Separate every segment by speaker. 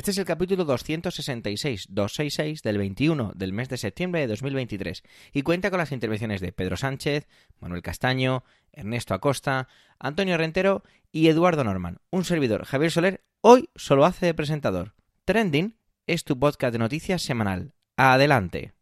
Speaker 1: Este es el capítulo 266-266 del 21 del mes de septiembre de 2023 y cuenta con las intervenciones de Pedro Sánchez, Manuel Castaño, Ernesto Acosta, Antonio Rentero y Eduardo Norman. Un servidor, Javier Soler, hoy solo hace de presentador. Trending es tu podcast de noticias semanal. Adelante.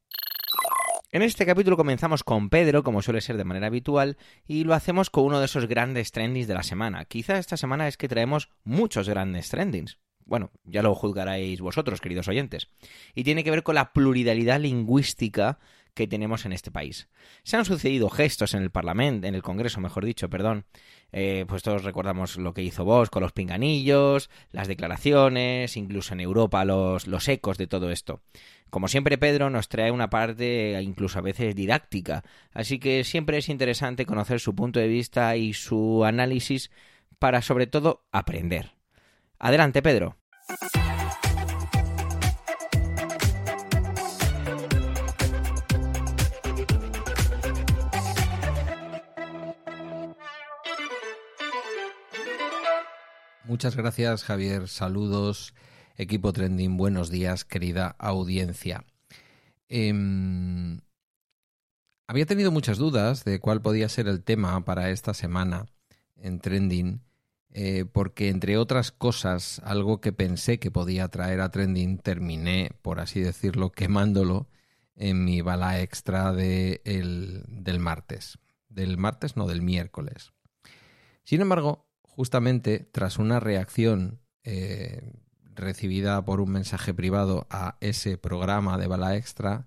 Speaker 1: En este capítulo comenzamos con Pedro, como suele ser de manera habitual, y lo hacemos con uno de esos grandes trendings de la semana. Quizá esta semana es que traemos muchos grandes trendings bueno, ya lo juzgaréis vosotros, queridos oyentes, y tiene que ver con la pluralidad lingüística que tenemos en este país. Se han sucedido gestos en el Parlamento, en el Congreso, mejor dicho, perdón. Eh, pues todos recordamos lo que hizo Vos con los pinganillos, las declaraciones, incluso en Europa los, los ecos de todo esto. Como siempre, Pedro nos trae una parte incluso a veces didáctica, así que siempre es interesante conocer su punto de vista y su análisis para sobre todo aprender. Adelante, Pedro.
Speaker 2: Muchas gracias, Javier. Saludos, equipo Trending. Buenos días, querida audiencia. Em, había tenido muchas dudas de cuál podía ser el tema para esta semana en Trending eh, porque entre otras cosas, algo que pensé que podía traer a Trending, terminé, por así decirlo, quemándolo en mi bala extra de del martes. Del martes, no, del miércoles. Sin embargo, justamente tras una reacción eh, recibida por un mensaje privado a ese programa de bala extra,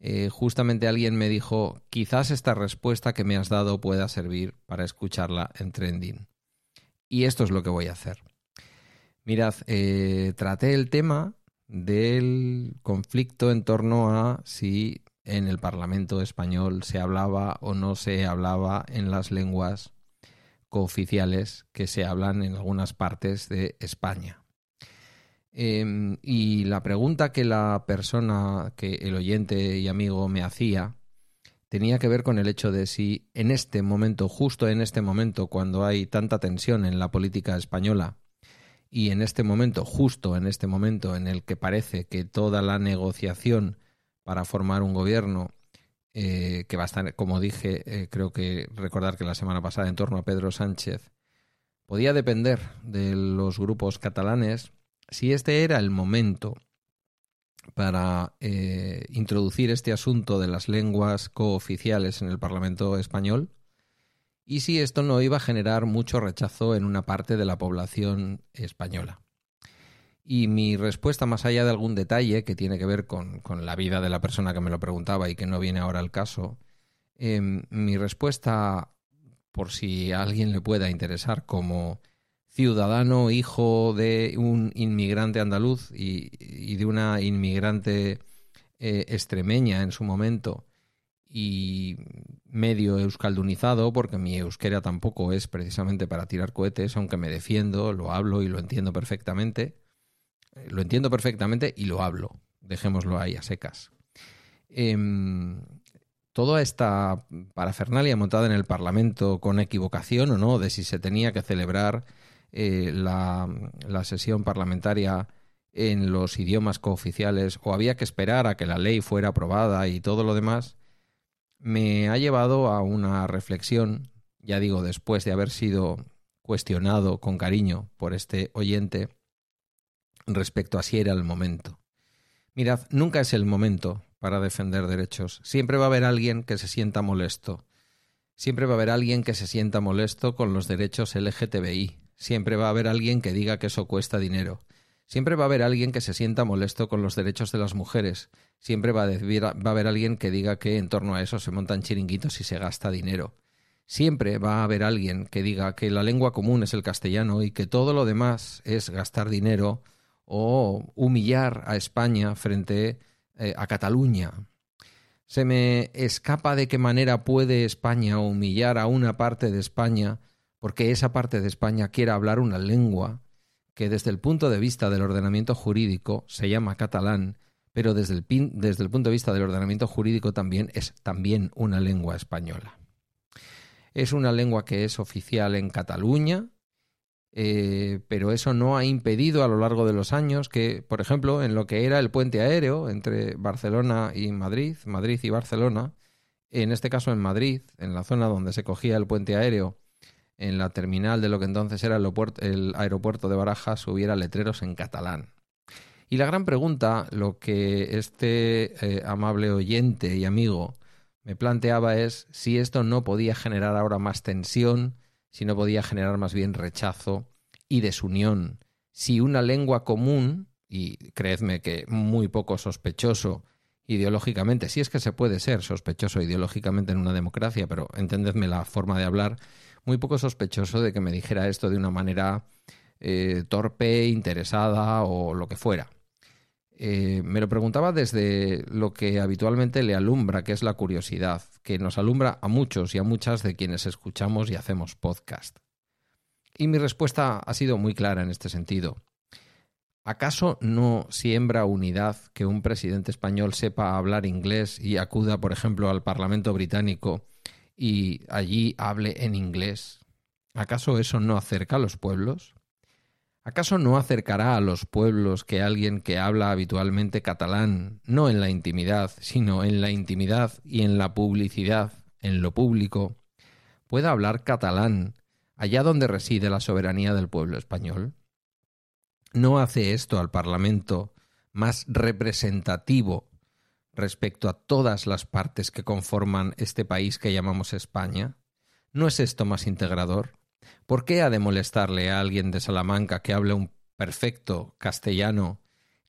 Speaker 2: eh, justamente alguien me dijo, quizás esta respuesta que me has dado pueda servir para escucharla en trending. Y esto es lo que voy a hacer. Mirad, eh, traté el tema del conflicto en torno a si en el Parlamento español se hablaba o no se hablaba en las lenguas cooficiales que se hablan en algunas partes de España. Em, y la pregunta que la persona, que el oyente y amigo me hacía, tenía que ver con el hecho de si en este momento, justo en este momento, cuando hay tanta tensión en la política española, y en este momento, justo en este momento en el que parece que toda la negociación para formar un gobierno, eh, que va a estar, como dije, eh, creo que recordar que la semana pasada en torno a Pedro Sánchez, podía depender de los grupos catalanes, si este era el momento para eh, introducir este asunto de las lenguas cooficiales en el Parlamento español y si esto no iba a generar mucho rechazo en una parte de la población española. Y mi respuesta, más allá de algún detalle que tiene que ver con, la vida de la persona que me lo preguntaba y que no viene ahora al caso, em, mi respuesta, por si a alguien le pueda interesar ciudadano, hijo de un inmigrante andaluz y, de una inmigrante eh, extremeña en su momento y medio euskaldunizado, porque mi euskera tampoco es precisamente para tirar cohetes, aunque me defiendo, lo hablo y lo entiendo perfectamente. Eh, lo entiendo perfectamente y lo hablo. Dejémoslo ahí a secas. Em, toda esta parafernalia montada en el Parlamento con equivocación o no de si se tenía que celebrar eh, la, sesión parlamentaria en los idiomas cooficiales o había que esperar a que la ley fuera aprobada y todo lo demás, me ha llevado a una reflexión, ya digo, después de haber sido cuestionado con cariño por este oyente respecto a si era el momento. Mirad, nunca es el momento para defender derechos. Siempre va a haber alguien que se sienta molesto. Siempre va a haber alguien que se sienta molesto con los derechos LGTBI, Siempre va a haber alguien que diga que eso cuesta dinero. Siempre va a haber alguien que se sienta molesto con los derechos de las mujeres. Siempre va a, haber alguien que diga que en torno a eso se montan chiringuitos y se gasta dinero. Siempre va a haber alguien que diga que la lengua común es el castellano y que todo lo demás es gastar dinero o humillar a España frente eh, a Cataluña. Se me escapa de qué manera puede España humillar a una parte de España porque esa parte de España quiera hablar una lengua que desde el punto de vista del ordenamiento jurídico se llama catalán, pero desde el, desde el punto de vista del ordenamiento jurídico también es también una lengua española. Es una lengua que es oficial en Cataluña, eh, pero eso no ha impedido a lo largo de los años que, por ejemplo, en lo que era el puente aéreo entre Barcelona y Madrid, Madrid y Barcelona, en este caso en Madrid, en la zona donde se cogía el puente aéreo, en la terminal de lo que entonces era el aeropuerto de Barajas, hubiera letreros en catalán. Y la gran pregunta, lo que este eh, amable oyente y amigo me planteaba es si esto no podía generar ahora más tensión, si no podía generar más bien rechazo y desunión, si una lengua común, y creedme que muy poco sospechoso ideológicamente, si es que se puede ser sospechoso ideológicamente en una democracia, pero entendedme la forma de hablar, muy poco sospechoso de que me dijera esto de una manera eh, torpe, interesada o lo que fuera. Eh, me lo preguntaba desde lo que habitualmente le alumbra, que es la curiosidad, que nos alumbra a muchos y a muchas de quienes escuchamos y hacemos podcast. Y mi respuesta ha sido muy clara en este sentido. ¿Acaso no siembra unidad que un presidente español sepa hablar inglés y acuda, por ejemplo, al Parlamento británico y allí hable en inglés? ¿Acaso eso no acerca a los pueblos? ¿Acaso no acercará a los pueblos que alguien que habla habitualmente catalán, no en la intimidad, sino en la intimidad y en la publicidad, en lo público, pueda hablar catalán allá donde reside la soberanía del pueblo español? no hace esto al Parlamento más representativo respecto a todas las partes que conforman este país que llamamos España? ¿No es esto más integrador? ¿Por qué ha de molestarle a alguien de Salamanca que hable un perfecto castellano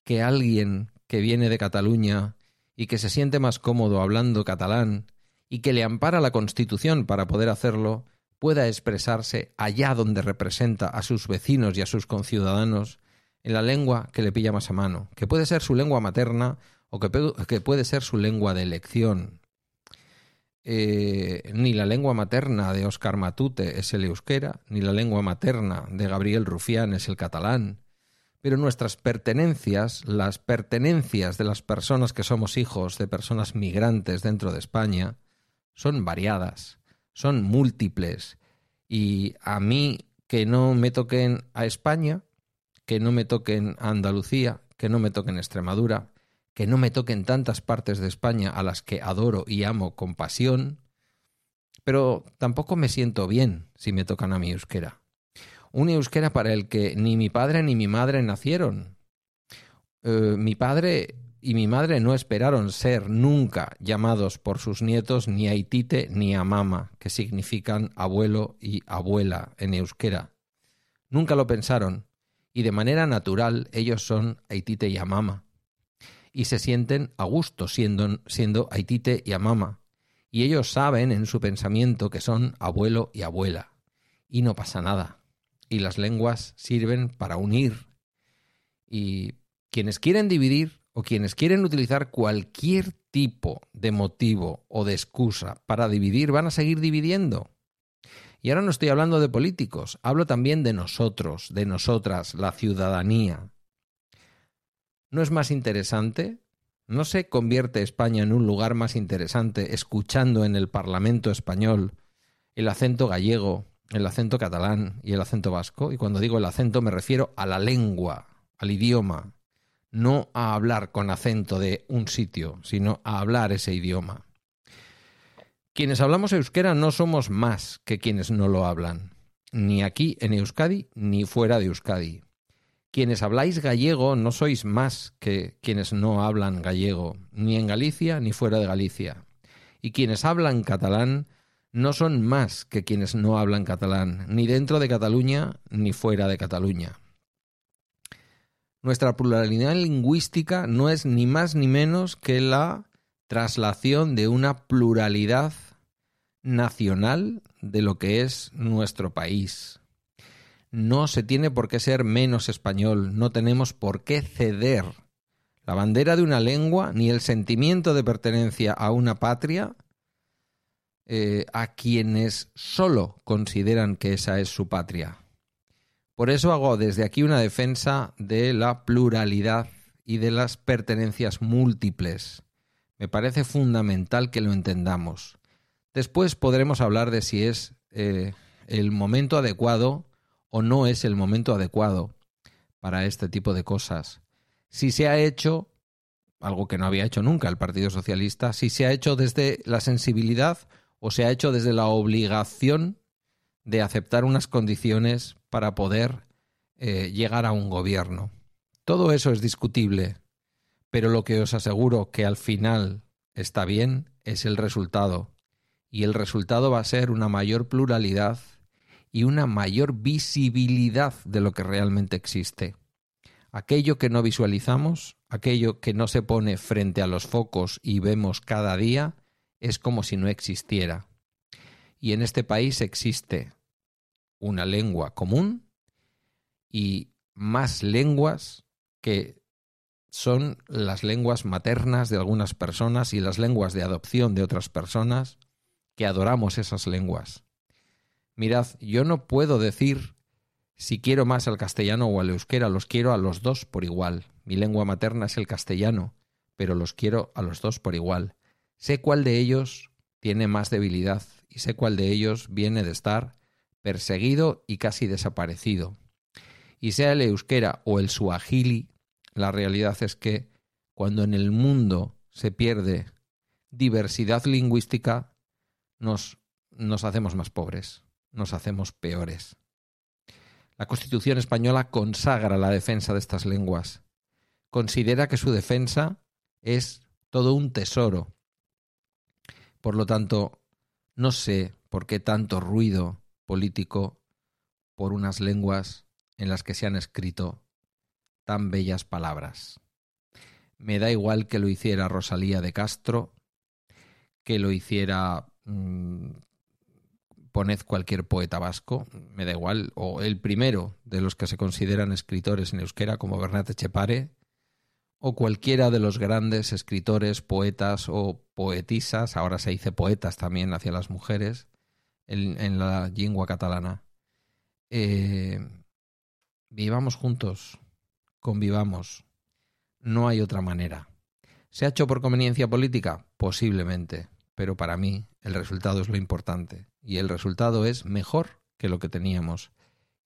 Speaker 2: que alguien que viene de Cataluña y que se siente más cómodo hablando catalán y que le ampara la Constitución para poder hacerlo, pueda expresarse allá donde representa a sus vecinos y a sus conciudadanos en la lengua que le pilla más a mano, que puede ser su lengua materna o que, puede ser su lengua de elección. Eh, ni la lengua materna de Oscar Matute es el euskera, ni la lengua materna de Gabriel Rufián es el catalán, pero nuestras pertenencias, las pertenencias de las personas que somos hijos de personas migrantes dentro de España, son variadas, son múltiples, y a mí que no me toquen a España, que no me toquen Andalucía, que no me toquen Extremadura, que no me toquen tantas partes de España a las que adoro y amo con pasión, pero tampoco me siento bien si me tocan a mi euskera. Un euskera para el que ni mi padre ni mi madre nacieron. Eh, mi padre y mi madre no esperaron ser nunca llamados por sus nietos ni a Itite ni a Mama, que significan abuelo y abuela en euskera. Nunca lo pensaron, y de manera natural ellos son Aitite y Amama. Y se sienten a gusto siendo, siendo Aitite y Amama. Y ellos saben en su pensamiento que son abuelo y abuela. Y no pasa nada. Y las lenguas sirven para unir. Y quienes quieren dividir o quienes quieren utilizar cualquier tipo de motivo o de excusa para dividir van a seguir dividiendo. Y ahora no estoy hablando de políticos, hablo también de nosotros, de nosotras, la ciudadanía. ¿No es más interesante? ¿No se convierte España en un lugar más interesante escuchando en el Parlamento español el acento gallego, el acento catalán y el acento vasco? Y cuando digo el acento me refiero a la lengua, al idioma, no a hablar con acento de un sitio, sino a hablar ese idioma. Quienes hablamos euskera no somos más que quienes no lo hablan, ni aquí en Euskadi ni fuera de Euskadi. Quienes habláis gallego no sois más que quienes no hablan gallego, ni en Galicia ni fuera de Galicia. Y quienes hablan catalán no son más que quienes no hablan catalán, ni dentro de Cataluña ni fuera de Cataluña. Nuestra pluralidad lingüística no es ni más ni menos que la traslación de una pluralidad nacional de lo que es nuestro país. No se tiene por qué ser menos español, no tenemos por qué ceder la bandera de una lengua ni el sentimiento de pertenencia a una patria eh, a quienes solo consideran que esa es su patria. Por eso hago desde aquí una defensa de la pluralidad y de las pertenencias múltiples. Me parece fundamental que lo entendamos. Después podremos hablar de si es eh, el momento adecuado o no es el momento adecuado para este tipo de cosas. Si se ha hecho, algo que no había hecho nunca el Partido Socialista, si se ha hecho desde la sensibilidad o se ha hecho desde la obligación de aceptar unas condiciones para poder eh, llegar a un gobierno. Todo eso es discutible, pero lo que os aseguro que al final está bien es el resultado. Y el resultado va a ser una mayor pluralidad y una mayor visibilidad de lo que realmente existe. Aquello que no visualizamos, aquello que no se pone frente a los focos y vemos cada día, es como si no existiera. Y en este país existe una lengua común y más lenguas que son las lenguas maternas de algunas personas y las lenguas de adopción de otras personas, que adoramos esas lenguas. Mirad, yo no puedo decir si quiero más al castellano o al euskera, los quiero a los dos por igual. Mi lengua materna es el castellano, pero los quiero a los dos por igual. Sé cuál de ellos tiene más debilidad y sé cuál de ellos viene de estar perseguido y casi desaparecido y sea el euskera o el suajili, la realidad es que cuando en el mundo se pierde diversidad lingüística, nos, nos hacemos más pobres, nos hacemos peores. La Constitución española consagra la defensa de estas lenguas. Considera que su defensa es todo un tesoro. Por lo tanto, no sé por qué tanto ruido político por unas lenguas en las que se han escrito tan bellas palabras. Me da igual que lo hiciera Rosalía de Castro, que lo hiciera mm, poned cualquier poeta vasco, me da igual, o el primero de los que se consideran escritores en euskera como Bernat Chepare, o cualquiera de los grandes escritores, poetas o poetisas, ahora se dice poetas también hacia las mujeres, en, la lengua catalana. Eh, Vivamos juntos, convivamos. No hay otra manera. ¿Se ha hecho por conveniencia política? Posiblemente, pero para mí el resultado es lo importante. Y el resultado es mejor que lo que teníamos.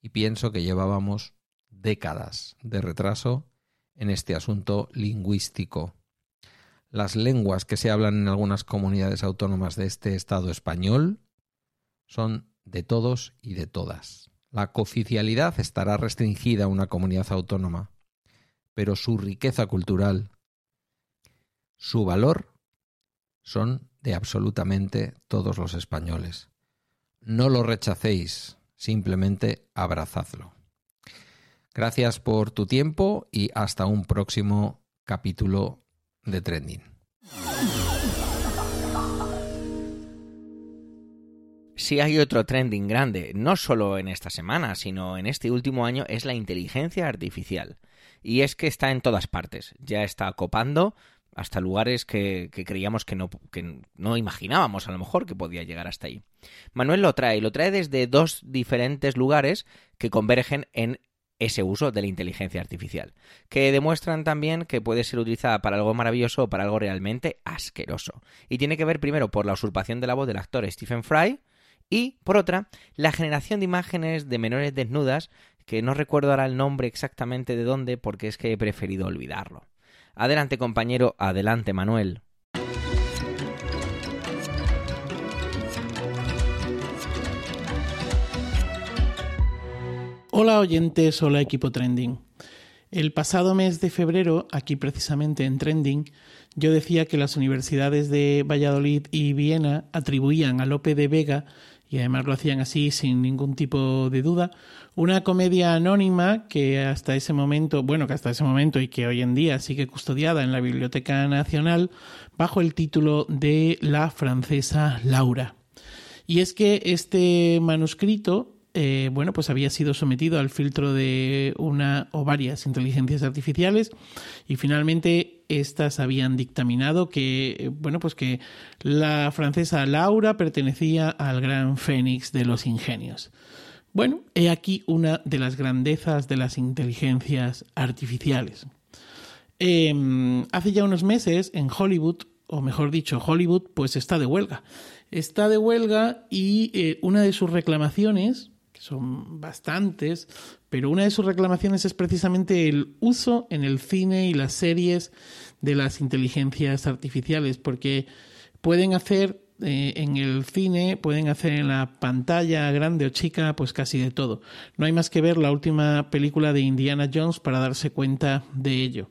Speaker 2: Y pienso que llevábamos décadas de retraso en este asunto lingüístico. Las lenguas que se hablan en algunas comunidades autónomas de este Estado español son de todos y de todas. La cooficialidad estará restringida a una comunidad autónoma, pero su riqueza cultural, su valor, son de absolutamente todos los españoles. No lo rechacéis, simplemente abrazadlo. Gracias por tu tiempo y hasta un próximo capítulo de Trending.
Speaker 1: Si hay otro trending grande, no solo en esta semana, sino en este último año, es la inteligencia artificial. Y es que está en todas partes. Ya está copando hasta lugares que, creíamos que no, que no imaginábamos a lo mejor que podía llegar hasta ahí. Manuel lo trae, lo trae desde dos diferentes lugares que convergen en ese uso de la inteligencia artificial, que demuestran también que puede ser utilizada para algo maravilloso o para algo realmente asqueroso. Y tiene que ver primero por la usurpación de la voz del actor Stephen Fry, y, por otra, la generación de imágenes de menores desnudas, que no recuerdo ahora el nombre exactamente de dónde porque es que he preferido olvidarlo. Adelante compañero, adelante Manuel.
Speaker 3: Hola oyentes, hola equipo Trending. El pasado mes de febrero, aquí precisamente en Trending, yo decía que las universidades de Valladolid y Viena atribuían a Lope de Vega y además lo hacían así sin ningún tipo de duda. Una comedia anónima que hasta ese momento, bueno, que hasta ese momento y que hoy en día sigue custodiada en la Biblioteca Nacional bajo el título de La francesa Laura. Y es que este manuscrito eh, bueno, pues había sido sometido al filtro de una o varias inteligencias artificiales y finalmente estas habían dictaminado que, eh, bueno, pues que la francesa Laura pertenecía al gran fénix de los ingenios. Bueno, he aquí una de las grandezas de las inteligencias artificiales. Em, hace ya unos meses en Hollywood, o mejor dicho, Hollywood, pues está de huelga. Está de huelga y eh, una de sus reclamaciones, son bastantes, pero una de sus reclamaciones es precisamente el uso en el cine y las series de las inteligencias artificiales, porque pueden hacer eh, en el cine, pueden hacer en la pantalla grande o chica, pues casi de todo. No hay más que ver la última película de Indiana Jones para darse cuenta de ello.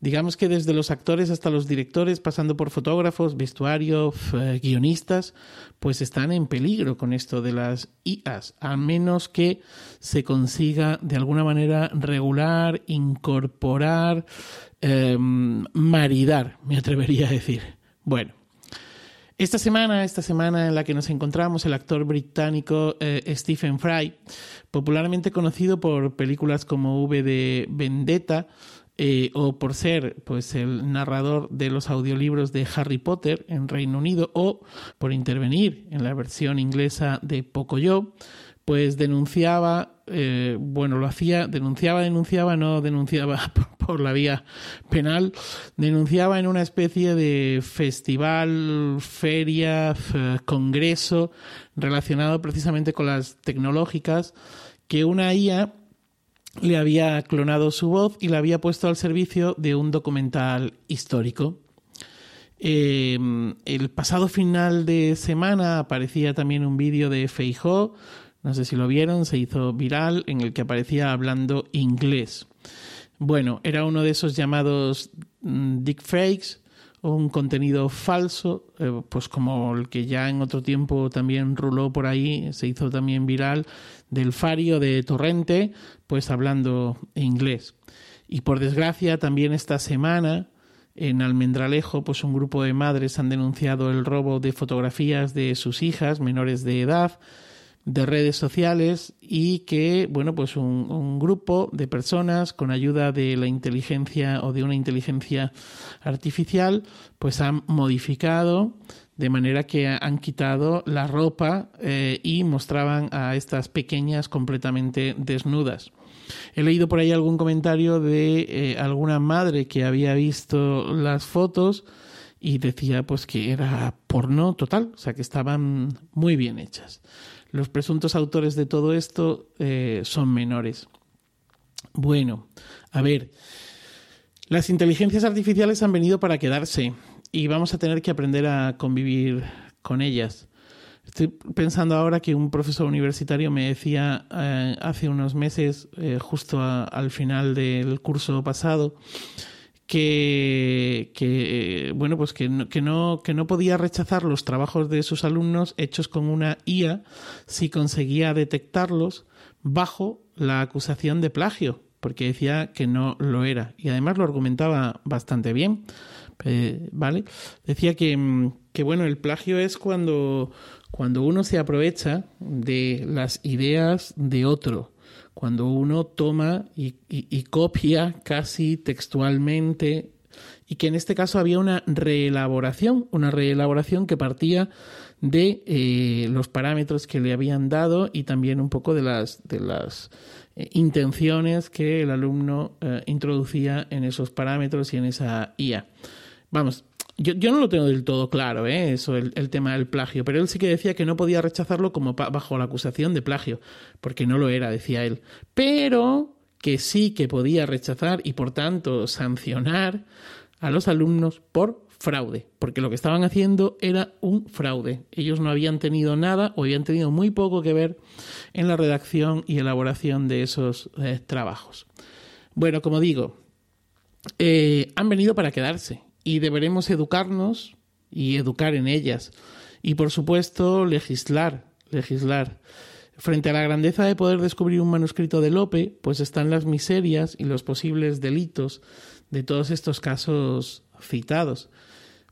Speaker 3: Digamos que desde los actores hasta los directores, pasando por fotógrafos, vestuario, eh, guionistas, pues están en peligro con esto de las IAs, a menos que se consiga de alguna manera regular, incorporar, em, maridar, me atrevería a decir. Bueno, esta semana, esta semana en la que nos encontramos, el actor británico eh, Stephen Fry, popularmente conocido por películas como V de Vendetta, eh, o por ser pues el narrador de los audiolibros de Harry Potter en Reino Unido o por intervenir en la versión inglesa de Pocoyo, pues denunciaba, eh, bueno, lo hacía, denunciaba, denunciaba, no denunciaba por, la vía penal, denunciaba en una especie de festival, feria, congreso relacionado precisamente con las tecnológicas que una IA le había clonado su voz y la había puesto al servicio de un documental histórico. Eh, el pasado final de semana aparecía también un vídeo de Feijó, no sé si lo vieron, se hizo viral, en el que aparecía hablando inglés. Bueno, era uno de esos llamados mm, dickfakes, un contenido falso, eh, pues como el que ya en otro tiempo también ruló por ahí, se hizo también viral, del Fario de Torrente, pues hablando inglés. Y por desgracia, también esta semana, en Almendralejo, pues un grupo de madres han denunciado el robo de fotografías de sus hijas menores de edad, de redes sociales y que, bueno, pues un, grupo de personas con ayuda de la inteligencia o de una inteligencia artificial, pues han modificado de manera que han quitado la ropa eh, y mostraban a estas pequeñas completamente desnudas. He leído por ahí algún comentario de eh, alguna madre que había visto las fotos y decía pues que era porno total, o sea que estaban muy bien hechas. Los presuntos autores de todo esto eh, son menores. Bueno, a ver, las inteligencias artificiales han venido para quedarse y vamos a tener que aprender a convivir con ellas. Estoy pensando ahora que un profesor universitario me decía eh, hace unos meses, eh, justo al final del curso pasado, que, bueno, pues que no, que, no, que no podía rechazar los trabajos de sus alumnos hechos con una IA si conseguía detectarlos bajo la acusación de plagio, porque decía que no lo era. Y además lo argumentaba bastante bien. Eh, ¿Vale? Decía que, que, bueno, el plagio es cuando, cuando uno se aprovecha de las ideas de otro cuando uno toma y, copia casi textualmente y que en este caso había una reelaboración, una reelaboración que partía de eh, los parámetros que le habían dado y también un poco de las, de las eh, intenciones que el alumno eh, introducía en esos parámetros y en esa IA. Vamos, yo, yo, no lo tengo del todo claro, ¿eh? eso, el, tema del plagio, pero él sí que decía que no podía rechazarlo como bajo la acusación de plagio, porque no lo era, decía él. Pero que sí que podía rechazar y por tanto sancionar a los alumnos por fraude, porque lo que estaban haciendo era un fraude. Ellos no habían tenido nada o habían tenido muy poco que ver en la redacción y elaboración de esos eh, trabajos. Bueno, como digo, eh, han venido para quedarse y deberemos educarnos y educar en ellas. Y por supuesto, legislar, legislar. Frente a la grandeza de poder descubrir un manuscrito de Lope, pues están las miserias y los posibles delitos de todos estos casos citados.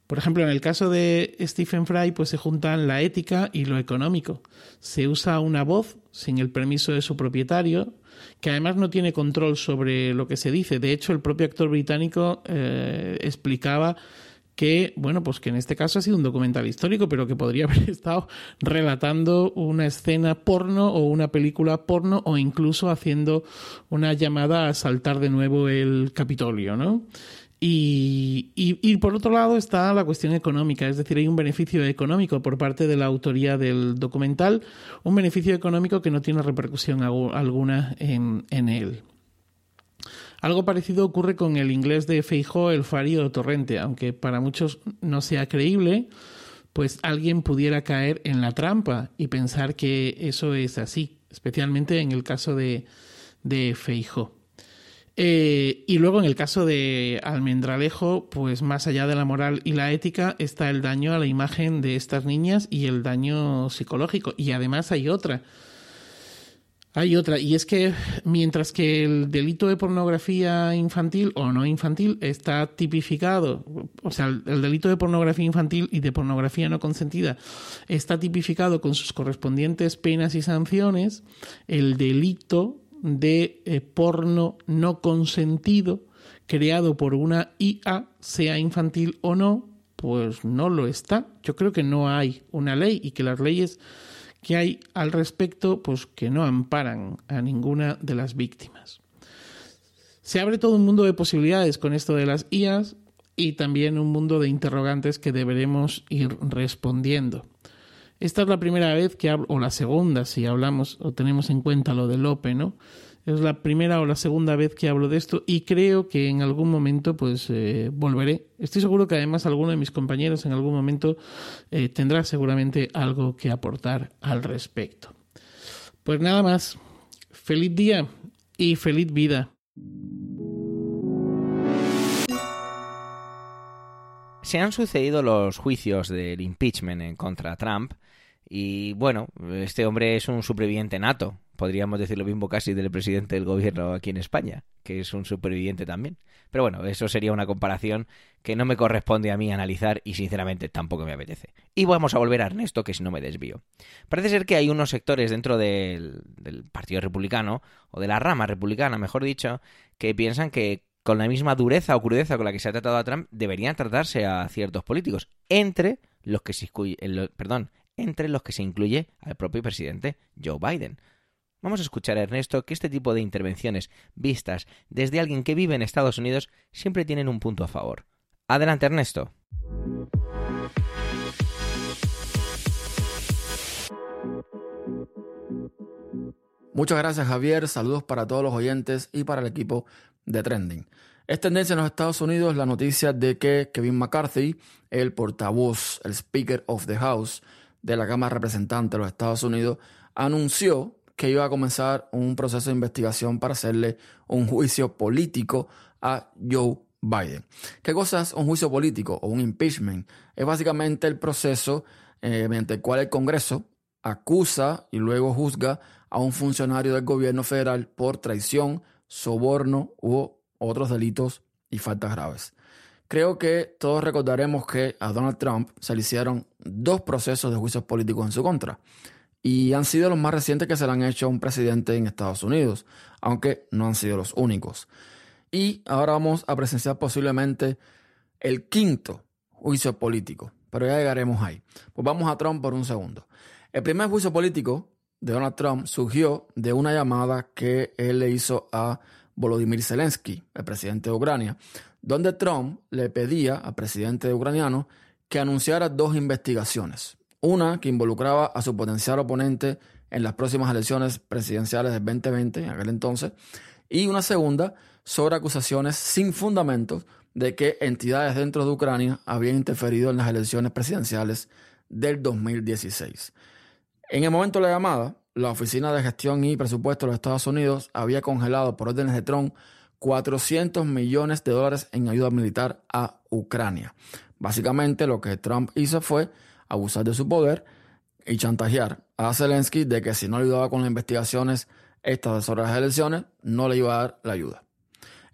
Speaker 3: Por ejemplo, en el caso de Stephen Fry, pues se juntan la ética y lo económico. Se usa una voz sin el permiso de su propietario, que además no tiene control sobre lo que se dice. De hecho, el propio actor británico eh, explicaba que, bueno, pues que en este caso ha sido un documental histórico, pero que podría haber estado relatando una escena porno o una película porno o incluso haciendo una llamada a saltar de nuevo el Capitolio, ¿no? Y, por otro lado está la cuestión económica, es decir, hay un beneficio económico por parte de la autoría del documental, un beneficio económico que no tiene repercusión alguna en, él. Algo parecido ocurre con el inglés de Feijó, el Fario Torrente, aunque para muchos no sea creíble, pues alguien pudiera caer en la trampa y pensar que eso es así, especialmente en el caso de, de Feijó. Eh, y luego en el caso de Almendralejo, pues más allá de la moral y la ética está el daño a la imagen de estas niñas y el daño psicológico. Y además hay otra, hay otra, y es que mientras que el delito de pornografía infantil o no infantil está tipificado, o sea, el, delito de pornografía infantil y de pornografía no consentida está tipificado con sus correspondientes penas y sanciones, el delito de eh, porno no consentido creado por una IA, sea infantil o no, pues no lo está. Yo creo que no hay una ley y que las leyes que hay al respecto, pues que no amparan a ninguna de las víctimas. Se abre todo un mundo de posibilidades con esto de las IAS y también un mundo de interrogantes que deberemos ir respondiendo. Esta es la primera vez que hablo, o la segunda, si hablamos o tenemos en cuenta lo de Lope, ¿no? Es la primera o la segunda vez que hablo de esto y creo que en algún momento pues eh, volveré. Estoy seguro que además alguno de mis compañeros en algún momento eh, tendrá seguramente algo que aportar al respecto. Pues nada más. Feliz día y feliz vida.
Speaker 1: Se han sucedido los juicios del impeachment en contra Trump y bueno, este hombre es un superviviente nato podríamos decir lo mismo casi del presidente del gobierno aquí en España, que es un superviviente también. Pero bueno, eso sería una comparación que no me corresponde a mí analizar y sinceramente tampoco me apetece. Y vamos a volver a Ernesto, que si no me desvío. Parece ser que hay unos sectores dentro del, del Partido Republicano, o de la rama republicana, mejor dicho, que piensan que con la misma dureza o crudeza con la que se ha tratado a Trump, deberían tratarse a ciertos políticos, entre los que se, entre los que se incluye al propio presidente Joe Biden. Vamos a escuchar a Ernesto que este tipo de intervenciones vistas desde alguien que vive en Estados Unidos siempre tienen un punto a favor. Adelante Ernesto.
Speaker 4: Muchas gracias Javier, saludos para todos los oyentes y para el equipo de Trending. Es tendencia en los Estados Unidos la noticia de que Kevin McCarthy, el portavoz, el Speaker of the House de la Cámara Representante de los Estados Unidos, anunció que iba a comenzar un proceso de investigación para hacerle un juicio político a Joe Biden. ¿Qué cosa es un juicio político o un impeachment? Es básicamente el proceso eh, mediante el cual el Congreso acusa y luego juzga a un funcionario del gobierno federal por traición, soborno u otros delitos y faltas graves. Creo que todos recordaremos que a Donald Trump se le hicieron dos procesos de juicios políticos en su contra y han sido los más recientes que se le han hecho a un presidente en Estados Unidos, aunque no han sido los únicos. Y ahora vamos a presenciar posiblemente el quinto juicio político, pero ya llegaremos ahí. Pues vamos a Trump por un segundo. El primer juicio político de Donald Trump surgió de una llamada que él le hizo a Volodymyr Zelensky, el presidente de Ucrania, donde Trump le pedía al presidente ucraniano que anunciara dos investigaciones. Una que involucraba a su potencial oponente en las próximas elecciones presidenciales del 2020, en aquel entonces, y una segunda sobre acusaciones sin fundamentos de que entidades dentro de Ucrania habían interferido en las elecciones presidenciales del 2016. En el momento de la llamada, la Oficina de Gestión y Presupuesto de los Estados Unidos había congelado por órdenes de Trump 400 millones de dólares en ayuda militar a Ucrania. Básicamente lo que Trump hizo fue abusar de su poder y chantajear a Zelensky de que si no ayudaba con las investigaciones estas sobre las elecciones, no le iba a dar la ayuda.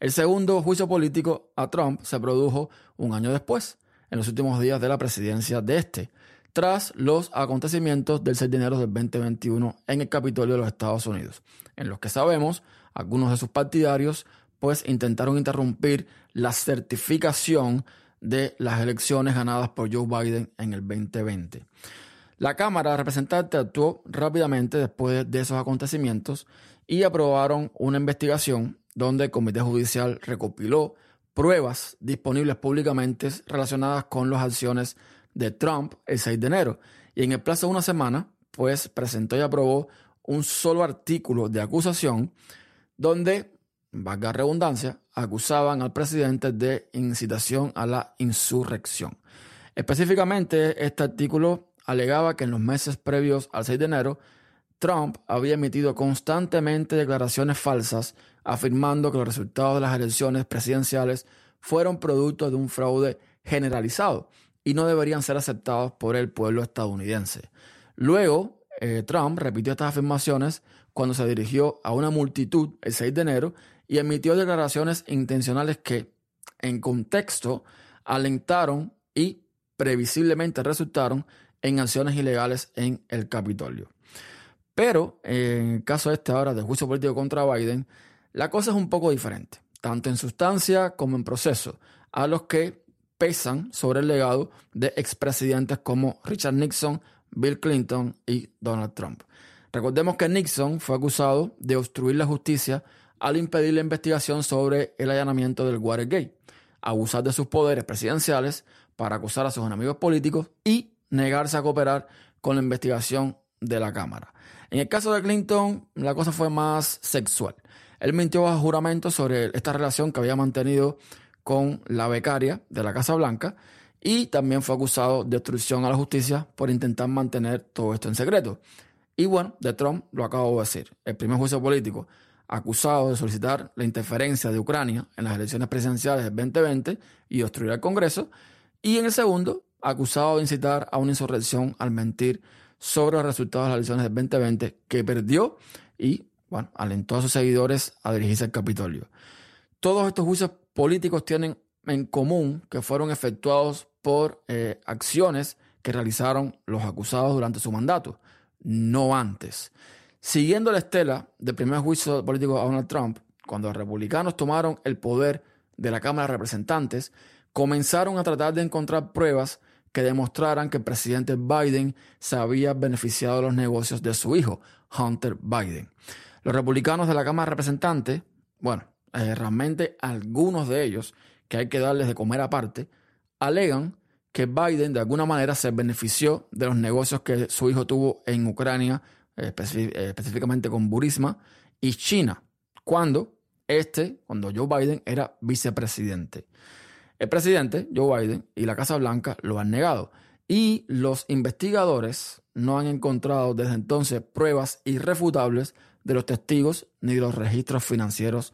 Speaker 4: El segundo juicio político a Trump se produjo un año después, en los últimos días de la presidencia de este, tras los acontecimientos del 6 de enero del 2021 en el Capitolio de los Estados Unidos, en los que sabemos algunos de sus partidarios pues intentaron interrumpir la certificación de las elecciones ganadas por Joe Biden en el 2020. La Cámara de Representantes actuó rápidamente después de esos acontecimientos y aprobaron una investigación donde el Comité Judicial recopiló pruebas disponibles públicamente relacionadas con las acciones de Trump el 6 de enero. Y en el plazo de una semana, pues presentó y aprobó un solo artículo de acusación donde, valga redundancia, acusaban al presidente de incitación a la insurrección. Específicamente, este artículo alegaba que en los meses previos al 6 de enero, Trump había emitido constantemente declaraciones falsas afirmando que los resultados de las elecciones presidenciales fueron producto de un fraude generalizado y no deberían ser aceptados por el pueblo estadounidense. Luego, eh, Trump repitió estas afirmaciones cuando se dirigió a una multitud el 6 de enero y emitió declaraciones intencionales que, en contexto, alentaron y previsiblemente resultaron en acciones ilegales en el Capitolio. Pero en el caso este ahora del juicio político contra Biden, la cosa es un poco diferente, tanto en sustancia como en proceso, a los que pesan sobre el legado de expresidentes como Richard Nixon, Bill Clinton y Donald Trump. Recordemos que Nixon fue acusado de obstruir la justicia al impedir la investigación sobre el allanamiento del Watergate, abusar de sus poderes presidenciales para acusar a sus enemigos políticos y negarse a cooperar con la investigación de la Cámara. En el caso de Clinton, la cosa fue más sexual. Él mintió bajo juramento sobre esta relación que había mantenido con la becaria de la Casa Blanca y también fue acusado de obstrucción a la justicia por intentar mantener todo esto en secreto. Y bueno, de Trump lo acabo de decir. El primer juicio político acusado de solicitar la interferencia de Ucrania en las elecciones presidenciales del 2020 y obstruir el Congreso. Y en el segundo, acusado de incitar a una insurrección al mentir sobre los resultados de las elecciones del 2020 que perdió y, bueno, alentó a sus seguidores a dirigirse al Capitolio. Todos estos juicios políticos tienen en común que fueron efectuados por eh, acciones que realizaron los acusados durante su mandato no antes. Siguiendo la estela del primer juicio político a Donald Trump, cuando los republicanos tomaron el poder de la Cámara de Representantes, comenzaron a tratar de encontrar pruebas que demostraran que el presidente Biden se había beneficiado de los negocios de su hijo, Hunter Biden. Los republicanos de la Cámara de Representantes, bueno, eh, realmente algunos de ellos, que hay que darles de comer aparte, alegan que Biden de alguna manera se benefició de los negocios que su hijo tuvo en Ucrania, eh, específicamente con Burisma, y China, cuando este, cuando Joe Biden era vicepresidente. El presidente, Joe Biden, y la Casa Blanca lo han negado. Y los investigadores no han encontrado desde entonces pruebas irrefutables de los testigos ni de los registros financieros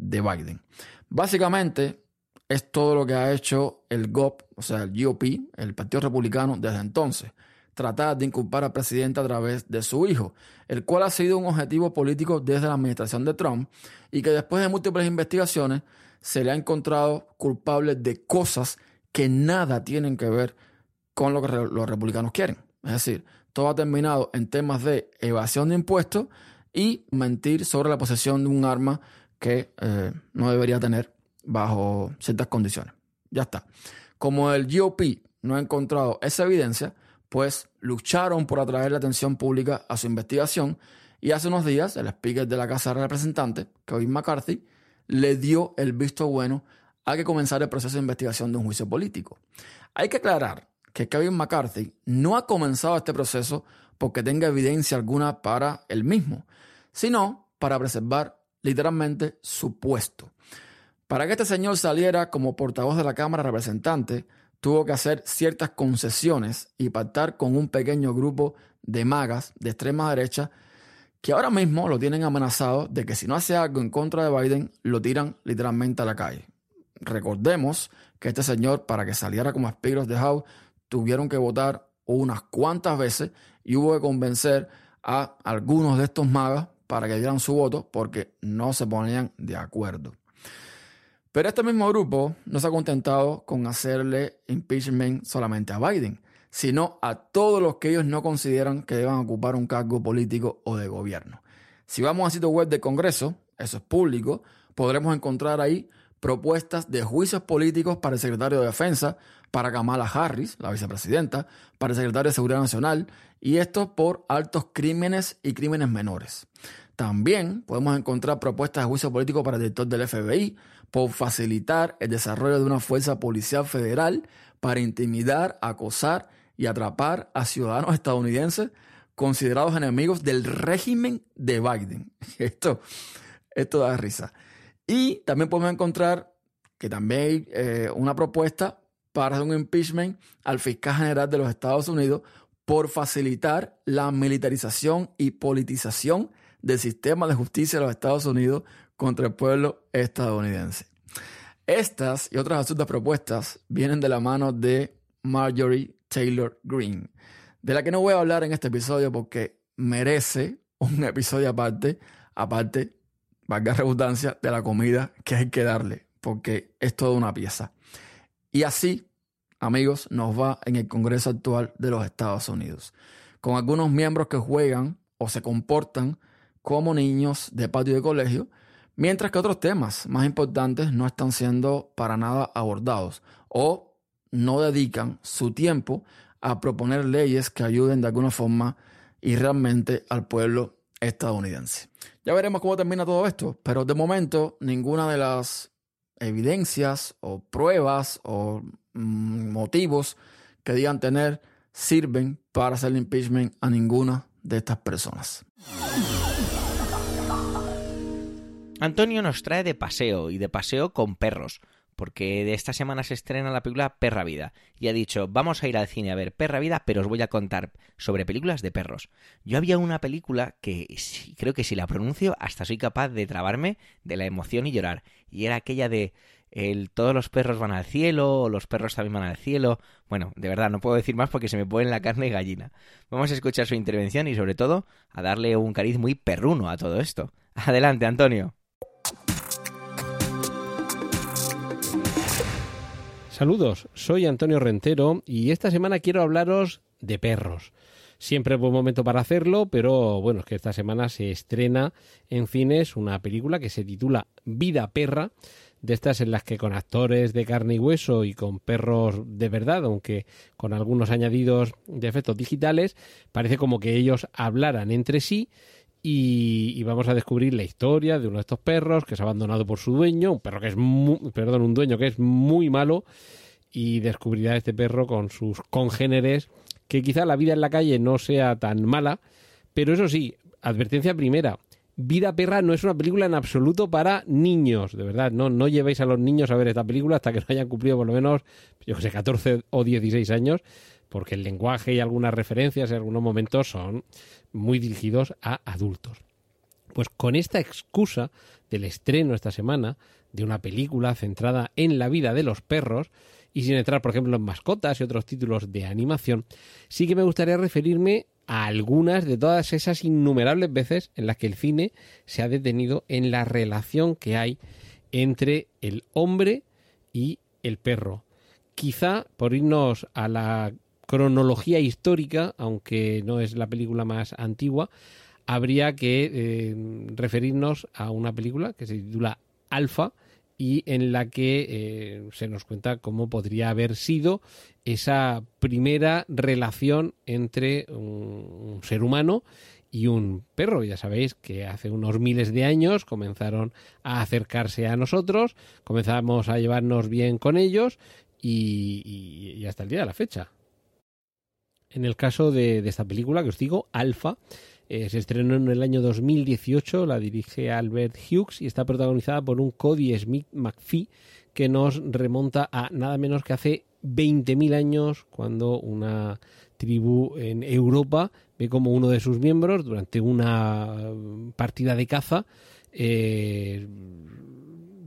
Speaker 4: de Biden. Básicamente, es todo lo que ha hecho el GOP, o sea, el GOP, el Partido Republicano, desde entonces. Tratar de inculpar al presidente a través de su hijo, el cual ha sido un objetivo político desde la administración de Trump y que después de múltiples investigaciones se le ha encontrado culpable de cosas que nada tienen que ver con lo que los republicanos quieren. Es decir, todo ha terminado en temas de evasión de impuestos y mentir sobre la posesión de un arma que eh, no debería tener bajo ciertas condiciones. Ya está. Como el GOP no ha encontrado esa evidencia, pues lucharon por atraer la atención pública a su investigación y hace unos días el speaker de la Casa de Representantes, Kevin McCarthy, le dio el visto bueno a que comenzara el proceso de investigación de un juicio político. Hay que aclarar que Kevin McCarthy no ha comenzado este proceso porque tenga evidencia alguna para él mismo, sino para preservar literalmente su puesto. Para que este señor saliera como portavoz de la Cámara de Representantes, tuvo que hacer ciertas concesiones y pactar con un pequeño grupo de magas de extrema derecha que ahora mismo lo tienen amenazado de que si no hace algo en contra de Biden, lo tiran literalmente a la calle. Recordemos que este señor, para que saliera como Speaker de House, tuvieron que votar unas cuantas veces y hubo que convencer a algunos de estos magas para que dieran su voto porque no se ponían de acuerdo. Pero este mismo grupo no se ha contentado con hacerle impeachment solamente a Biden, sino a todos los que ellos no consideran que deban ocupar un cargo político o de gobierno. Si vamos al sitio web del Congreso, eso es público, podremos encontrar ahí propuestas de juicios políticos para el secretario de Defensa, para Kamala Harris, la vicepresidenta, para el secretario de Seguridad Nacional, y esto por altos crímenes y crímenes menores. También podemos encontrar propuestas de juicio político para el director del FBI por facilitar el desarrollo de una fuerza policial federal para intimidar, acosar y atrapar a ciudadanos estadounidenses considerados enemigos del régimen de Biden. Esto, esto da risa. Y también podemos encontrar que también hay eh, una propuesta para un impeachment al fiscal general de los Estados Unidos por facilitar la militarización y politización del sistema de justicia de los Estados Unidos contra el pueblo estadounidense. Estas y otras absurdas propuestas vienen de la mano de Marjorie Taylor Greene, de la que no voy a hablar en este episodio porque merece un episodio aparte, aparte, valga redundancia, de la comida que hay que darle, porque es toda una pieza. Y así, amigos, nos va en el Congreso actual de los Estados Unidos, con algunos miembros que juegan o se comportan como niños de patio de colegio, mientras que otros temas más importantes no están siendo para nada abordados o no dedican su tiempo a proponer leyes que ayuden de alguna forma y realmente al pueblo estadounidense. Ya veremos cómo termina todo esto, pero de momento ninguna de las evidencias o pruebas o mm, motivos que digan tener sirven para hacer el impeachment a ninguna de estas personas.
Speaker 1: Antonio nos trae de paseo y de paseo con perros, porque de esta semana se estrena la película Perra Vida y ha dicho vamos a ir al cine a ver Perra Vida, pero os voy a contar sobre películas de perros. Yo había una película que creo que si la pronuncio hasta soy capaz de trabarme de la emoción y llorar, y era aquella de todos los perros van al cielo, o los perros también van al cielo. Bueno, de verdad, no puedo decir más porque se me pone la carne gallina. Vamos a escuchar su intervención y sobre todo a darle un cariz muy perruno a todo esto. Adelante, Antonio.
Speaker 5: Saludos, soy Antonio Rentero y esta semana quiero hablaros de perros. Siempre es buen momento para hacerlo, pero bueno, es que esta semana se estrena en cines una película que se titula Vida Perra, de estas en las que con actores de carne y hueso y con perros de verdad, aunque con algunos añadidos de efectos digitales, parece como que ellos hablaran entre sí y, vamos a descubrir la historia de uno de estos perros que es abandonado por su dueño, un perro que es muy, perdón, un dueño que es muy malo y descubrirá este perro con sus congéneres que quizá la vida en la calle no sea tan mala, pero eso sí, advertencia primera, Vida Perra no es una película en absoluto para niños, de verdad, no, no llevéis a los niños a ver esta película hasta que no hayan cumplido por lo menos, yo que sé, 14 o 16 años, porque el lenguaje y algunas referencias en algunos momentos son muy dirigidos a adultos. Pues con esta excusa del estreno esta semana de una película centrada en la vida de los perros, y sin entrar, por ejemplo, en mascotas y otros títulos de animación, sí que me gustaría referirme a algunas de todas esas innumerables veces en las que el cine se ha detenido en la relación que hay entre el hombre y el perro. Quizá por irnos a la cronología histórica, aunque no es la película más antigua, habría que eh, referirnos a una película que se titula Alfa y en la que eh, se nos cuenta cómo podría haber sido esa primera relación entre un, un ser humano y un perro. Ya sabéis que hace unos miles de años comenzaron a acercarse a nosotros, comenzamos a llevarnos bien con ellos y, hasta el día de la fecha. En el caso de, esta película que os digo, Alpha, eh, se estrenó en el año 2018, la dirige Albert Hughes y está protagonizada por un Cody Smith McPhee que nos remonta a nada menos que hace 20.000 años cuando una tribu en Europa ve como uno de sus miembros durante una partida de caza eh,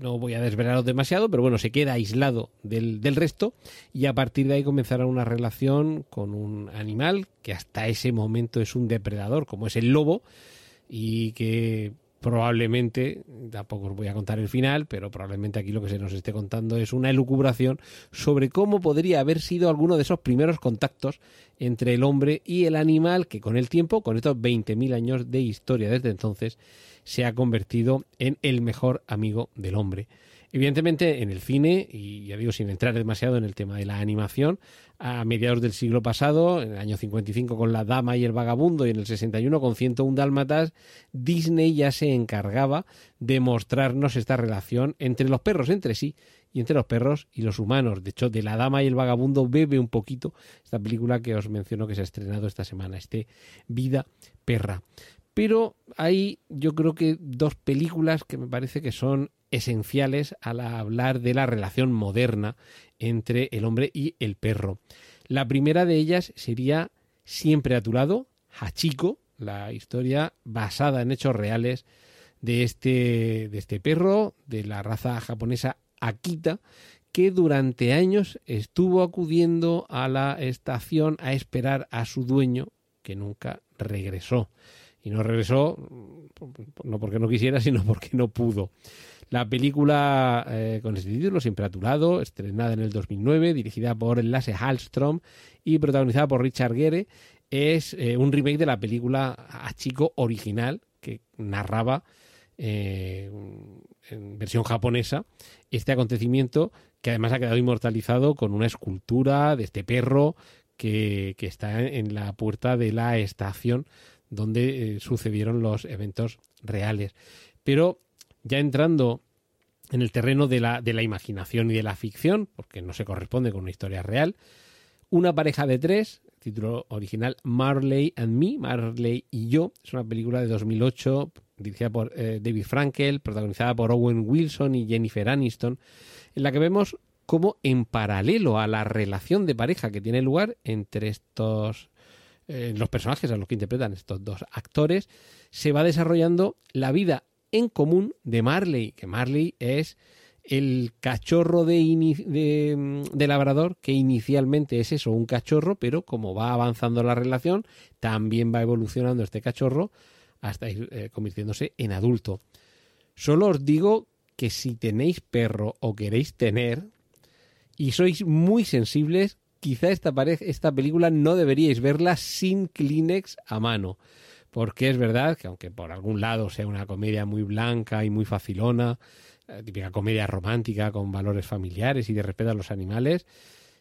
Speaker 5: no voy a desvelaros demasiado, pero bueno, se queda aislado del, resto y a partir de ahí comenzará una relación con un animal que hasta ese momento es un depredador, como es el lobo, y que probablemente, tampoco os voy a contar el final, pero probablemente aquí lo que se nos esté contando es una elucubración sobre cómo podría haber sido alguno de esos primeros contactos entre el hombre y el animal que con el tiempo, con estos 20.000 años de historia desde entonces, se ha convertido en el mejor amigo del hombre. Evidentemente, en el cine, y ya digo sin entrar demasiado en el tema de la animación, a mediados del siglo pasado, en el año 55 con La Dama y el Vagabundo y en el 61 con 101 Dálmatas, Disney ya se encargaba de mostrarnos esta relación entre los perros entre sí y entre los perros y los humanos. De hecho, de La Dama y el Vagabundo bebe un poquito esta película que os menciono que se ha estrenado esta semana, este Vida Perra. Pero hay yo creo que dos películas que me parece que son esenciales al hablar de la relación moderna entre el hombre y el perro. La primera de ellas sería Siempre a tu lado, Hachiko, la historia basada en hechos reales de este, de este perro de la raza japonesa Akita, que durante años estuvo acudiendo a la estación a esperar a su dueño, que nunca regresó. Y no regresó no porque no quisiera, sino porque no pudo. La película eh, con este título, Siempre a tu lado, estrenada en el 2009, dirigida por Lasse Hallström y protagonizada por Richard Gere, es eh, un remake de la película a chico original que narraba eh, en versión japonesa este acontecimiento que además ha quedado inmortalizado con una escultura de este perro que, que está en la puerta de la estación donde sucedieron los eventos reales. Pero ya entrando en el terreno de la, de la imaginación y de la ficción, porque no se corresponde con una historia real, una pareja de tres, título original Marley and Me, Marley y yo, es una película de 2008 dirigida por eh, David Frankel, protagonizada por Owen Wilson y Jennifer Aniston, en la que vemos cómo en paralelo a la relación de pareja que tiene lugar entre estos eh, los personajes a los que interpretan estos dos actores, se va desarrollando la vida en común de Marley, que Marley es el cachorro de, de, labrador, que inicialmente es eso, un cachorro, pero como va avanzando la relación, también va evolucionando este cachorro hasta ir eh, convirtiéndose en adulto. Solo os digo que si tenéis perro o queréis tener y sois muy sensibles, quizá esta, película no deberíais verla sin Kleenex a mano porque es verdad que aunque por algún lado sea una comedia muy blanca y muy facilona, eh, típica comedia romántica con valores familiares y de respeto a los animales,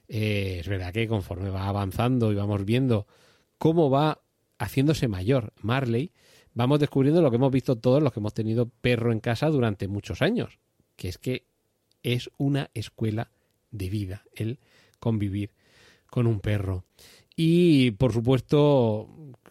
Speaker 5: eh, es verdad que conforme va avanzando y vamos viendo cómo va haciéndose mayor Marley, vamos descubriendo lo que hemos visto todos los que hemos tenido perro en casa durante muchos años, que es que es una escuela de vida el convivir con un perro. Y por supuesto,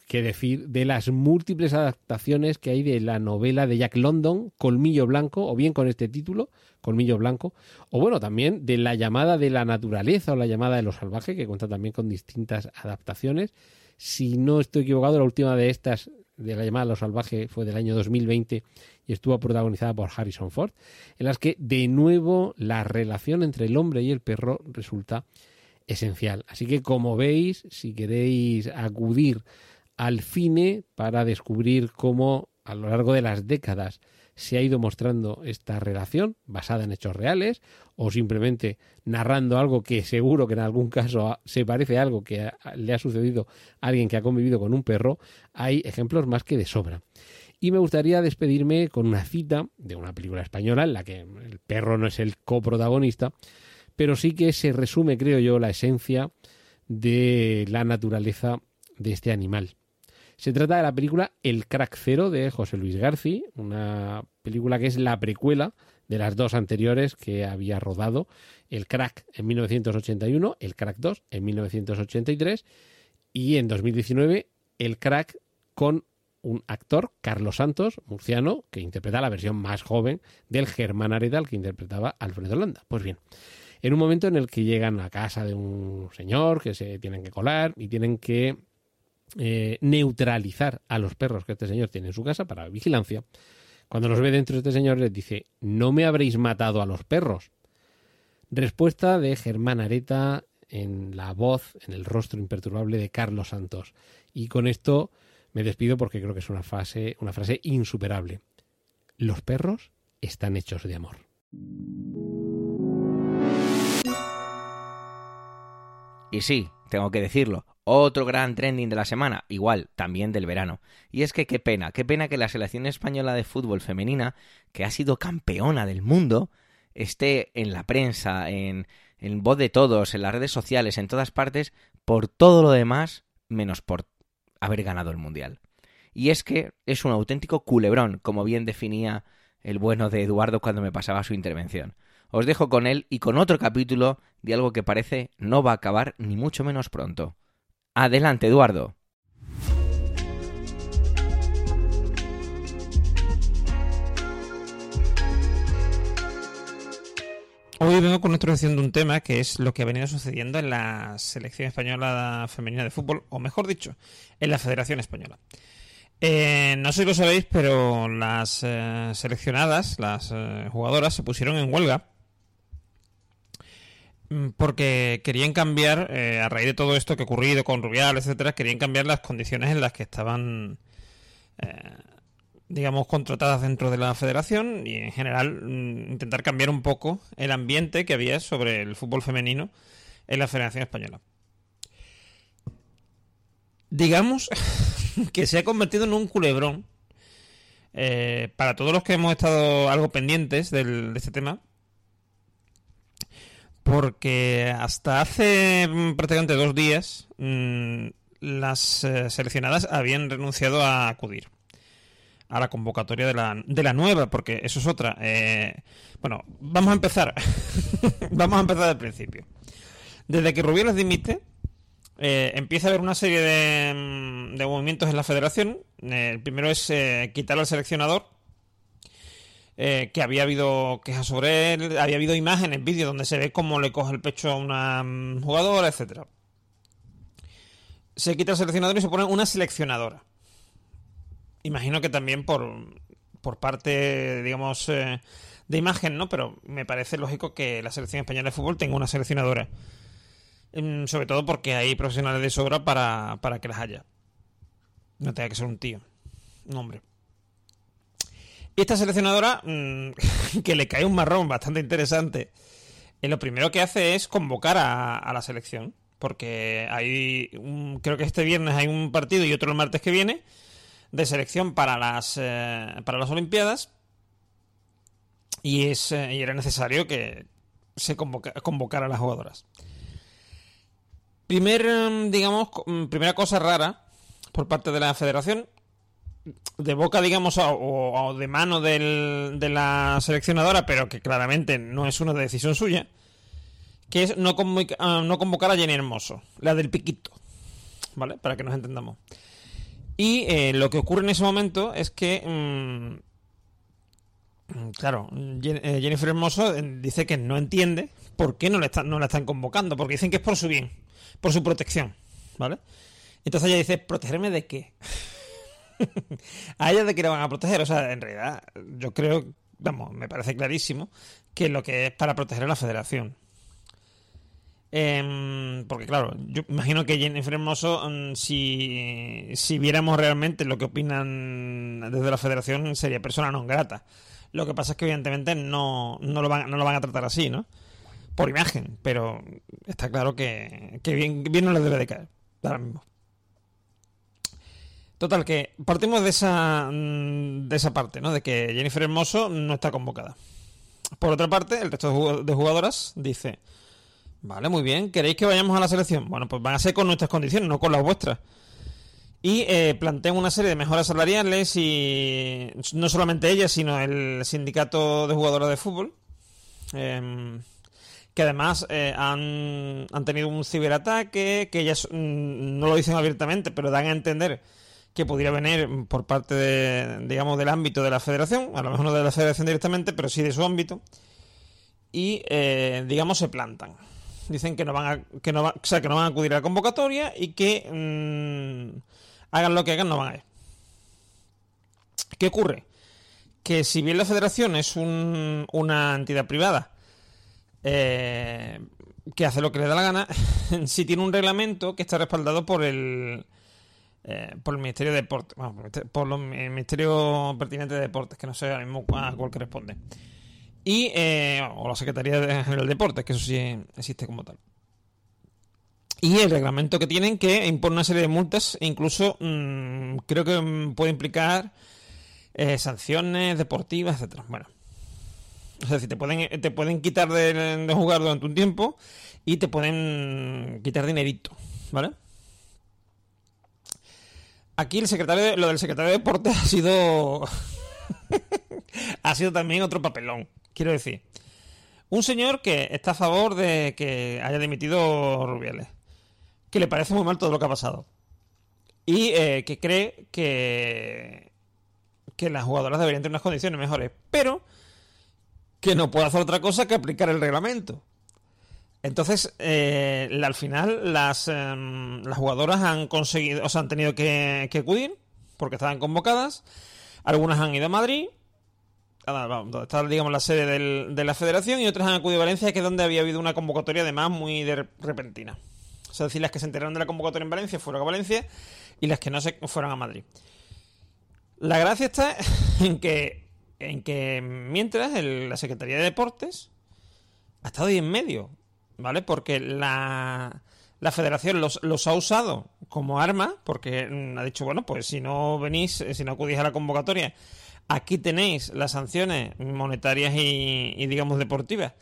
Speaker 5: qué decir de las múltiples adaptaciones que hay de la novela de Jack London, Colmillo Blanco, o bien con este título, Colmillo Blanco, o bueno, también de La llamada de la naturaleza o La llamada de lo salvaje, que cuenta también con distintas adaptaciones. Si no estoy equivocado, la última de estas, de La llamada de lo salvaje, fue del año 2020 y estuvo protagonizada por Harrison Ford, en las que de nuevo la relación entre el hombre y el perro resulta esencial. Así que como veis, si queréis acudir al cine para descubrir cómo a lo largo de las décadas se ha ido mostrando esta relación basada en hechos reales o simplemente narrando algo que seguro que en algún caso se parece a algo que le ha sucedido a alguien que ha convivido con un perro, hay ejemplos más que de sobra. Y me gustaría despedirme con una cita de una película española en la que el perro no es el coprotagonista, pero sí que se resume, creo yo, la esencia de la naturaleza de este animal. Se trata de la película El Crack Cero de José Luis García, una película que es la precuela de las dos anteriores que había rodado, El Crack en 1981, El Crack 2 en 1983 y en 2019 El Crack con un actor, Carlos Santos, murciano, que interpreta la versión más joven del Germán Aredal que interpretaba Alfredo Landa. Pues bien, en un momento en el que llegan a casa de un señor que se tienen que colar y tienen que eh, neutralizar a los perros que este señor tiene en su casa para vigilancia, cuando los ve dentro este señor les dice, no me habréis matado a los perros. Respuesta de Germán Areta en la voz, en el rostro imperturbable de Carlos Santos. Y con esto me despido porque creo que es una, una frase insuperable. los perros están hechos de amor.
Speaker 1: Y sí, tengo que decirlo, otro gran trending de la semana, igual también del verano. Y es que qué pena, qué pena que la selección española de fútbol femenina, que ha sido campeona del mundo, esté en la prensa, en, en voz de todos, en las redes sociales, en todas partes, por todo lo demás, menos por haber ganado el Mundial. Y es que es un auténtico culebrón, como bien definía el bueno de Eduardo cuando me pasaba su intervención. Os dejo con él y con otro capítulo de algo que parece no va a acabar ni mucho menos pronto. Adelante, Eduardo.
Speaker 6: Hoy vengo con introducción de un tema que es lo que ha venido sucediendo en la selección española femenina de fútbol, o mejor dicho, en la Federación Española. Eh, no sé si lo sabéis, pero las eh, seleccionadas, las eh, jugadoras, se pusieron en huelga porque querían cambiar, a raíz de todo esto que ha ocurrido con Rubial, etcétera, querían cambiar las condiciones en las que estaban digamos, contratadas dentro de la federación y en general mm, intentar cambiar un poco el ambiente que había sobre el fútbol femenino en la Federación Española. Digamos que se ha convertido en un culebrón eh, para todos los que hemos estado algo pendientes de este tema. Porque hasta hace mm, prácticamente dos días mm, las eh, seleccionadas habían renunciado a acudir a la convocatoria de la, de la nueva, porque eso es otra. Eh, bueno, vamos a empezar. vamos a empezar del principio. Desde que Rubiales dimite, eh, empieza a haber una serie de, mm, de movimientos en la federación. Eh, el primero es quitar al seleccionador, que había habido quejas sobre él, había habido imágenes, vídeos donde se ve cómo le coge el pecho a una mm, jugadora, etcétera. Se quita el seleccionador y se pone una seleccionadora imagino que también por, por parte, digamos, eh, de imagen, ¿no? Pero me parece lógico que la selección española de fútbol tenga una seleccionadora. Mm, sobre todo porque hay profesionales de sobra para, para que las haya. No tenga que ser un tío, un hombre. Esta seleccionadora, mm, que le cae un marrón bastante interesante, eh, lo primero que hace es convocar a, la selección. Porque hay, creo que este viernes hay un partido y otro el martes que viene de selección para las, eh, para las Olimpiadas y, es, eh, y era necesario que se convocara a las jugadoras. Primer, em, digamos, mm, primera cosa rara por parte de la federación, de boca, digamos, o, de mano de la seleccionadora, pero que claramente no es una decisión suya, que es no, ah, no convocar a Jenny Hermoso, la del piquito, ¿vale? Para que nos entendamos. Y eh, lo que ocurre en ese momento es que, mm, claro, eh, Jennifer Hermoso eh, dice que no entiende por qué no, le no la están convocando, porque dicen que es por su bien, por su protección, ¿vale? Entonces ella dice, ¿protegerme de qué? a ella de qué le van a proteger. O sea, en realidad, yo creo, vamos, me parece clarísimo que lo que es para proteger a la federación. Em, porque claro, yo imagino que Jennifer Hermoso, mm, si, si viéramos realmente lo que opinan desde la federación, sería persona no grata. Lo que pasa es que evidentemente no, no, lo, van, no lo van a tratar así, ¿no? Por imagen, pero está claro que, que bien, bien no le debe de caer, ahora mismo. Total, que partimos de esa, mm, de esa parte, ¿no? De que Jennifer Hermoso no está convocada. Por otra parte, el resto de jugadoras dice... Vale, muy bien. ¿Queréis que vayamos a la selección? Bueno, pues van a ser con nuestras condiciones, no con las vuestras. Y eh, plantean una serie de mejoras salariales y no solamente ellas, sino el sindicato de jugadoras de fútbol. Em, que además eh, han, han, tenido un ciberataque, que ellas mm, no lo dicen abiertamente, pero dan a entender que podría venir por parte de, digamos, del ámbito de la federación, a lo mejor no de la federación directamente, pero sí de su ámbito. Y, eh, digamos, se plantan dicen que no van a, que no que no van a acudir a la convocatoria y que mm, hagan lo que hagan, no van a ir. ¿Qué ocurre? Que si bien la federación es una entidad privada eh, que hace lo que le da la gana, si tiene un reglamento que está respaldado por el eh, por el Ministerio de Deportes, bueno, por los- el Ministerio pertinente de Deportes, que no sé ahora mismo a cuál corresponde. Y, eh, o la Secretaría General de Deportes, que eso sí existe como tal. Y el reglamento que tienen que impone una serie de multas, e incluso mm, creo que mm, puede implicar eh, sanciones deportivas, etcétera. Bueno. Es decir, te pueden, te pueden quitar de, de jugar durante un tiempo y te pueden quitar dinerito, ¿vale? Aquí el secretario lo del secretario de deportes ha sido ha sido también otro papelón, quiero decir. Un señor que está a favor de que haya dimitido Rubiales, que le parece muy mal todo lo que ha pasado y eh, que cree que que las jugadoras deberían tener unas condiciones mejores, pero que no puede hacer otra cosa que aplicar el reglamento. Entonces, eh, al final, las, em, las jugadoras han conseguido, o sea, han tenido que, acudir porque estaban convocadas. Algunas han ido a Madrid, donde está, digamos, la sede de la federación, y otras han acudido a Valencia, que es donde había habido una convocatoria, además, muy de repentina. O sea, es decir, las que se enteraron de la convocatoria en Valencia fueron a Valencia y las que no se fueron a Madrid. La gracia está en que, en que mientras la Secretaría de Deportes ha estado ahí en medio, ¿vale? Porque la, la federación los, los ha usado como arma, porque mm, ha dicho, bueno, pues si no venís, eh, si no acudís a la convocatoria, aquí tenéis las sanciones monetarias y, digamos, deportivas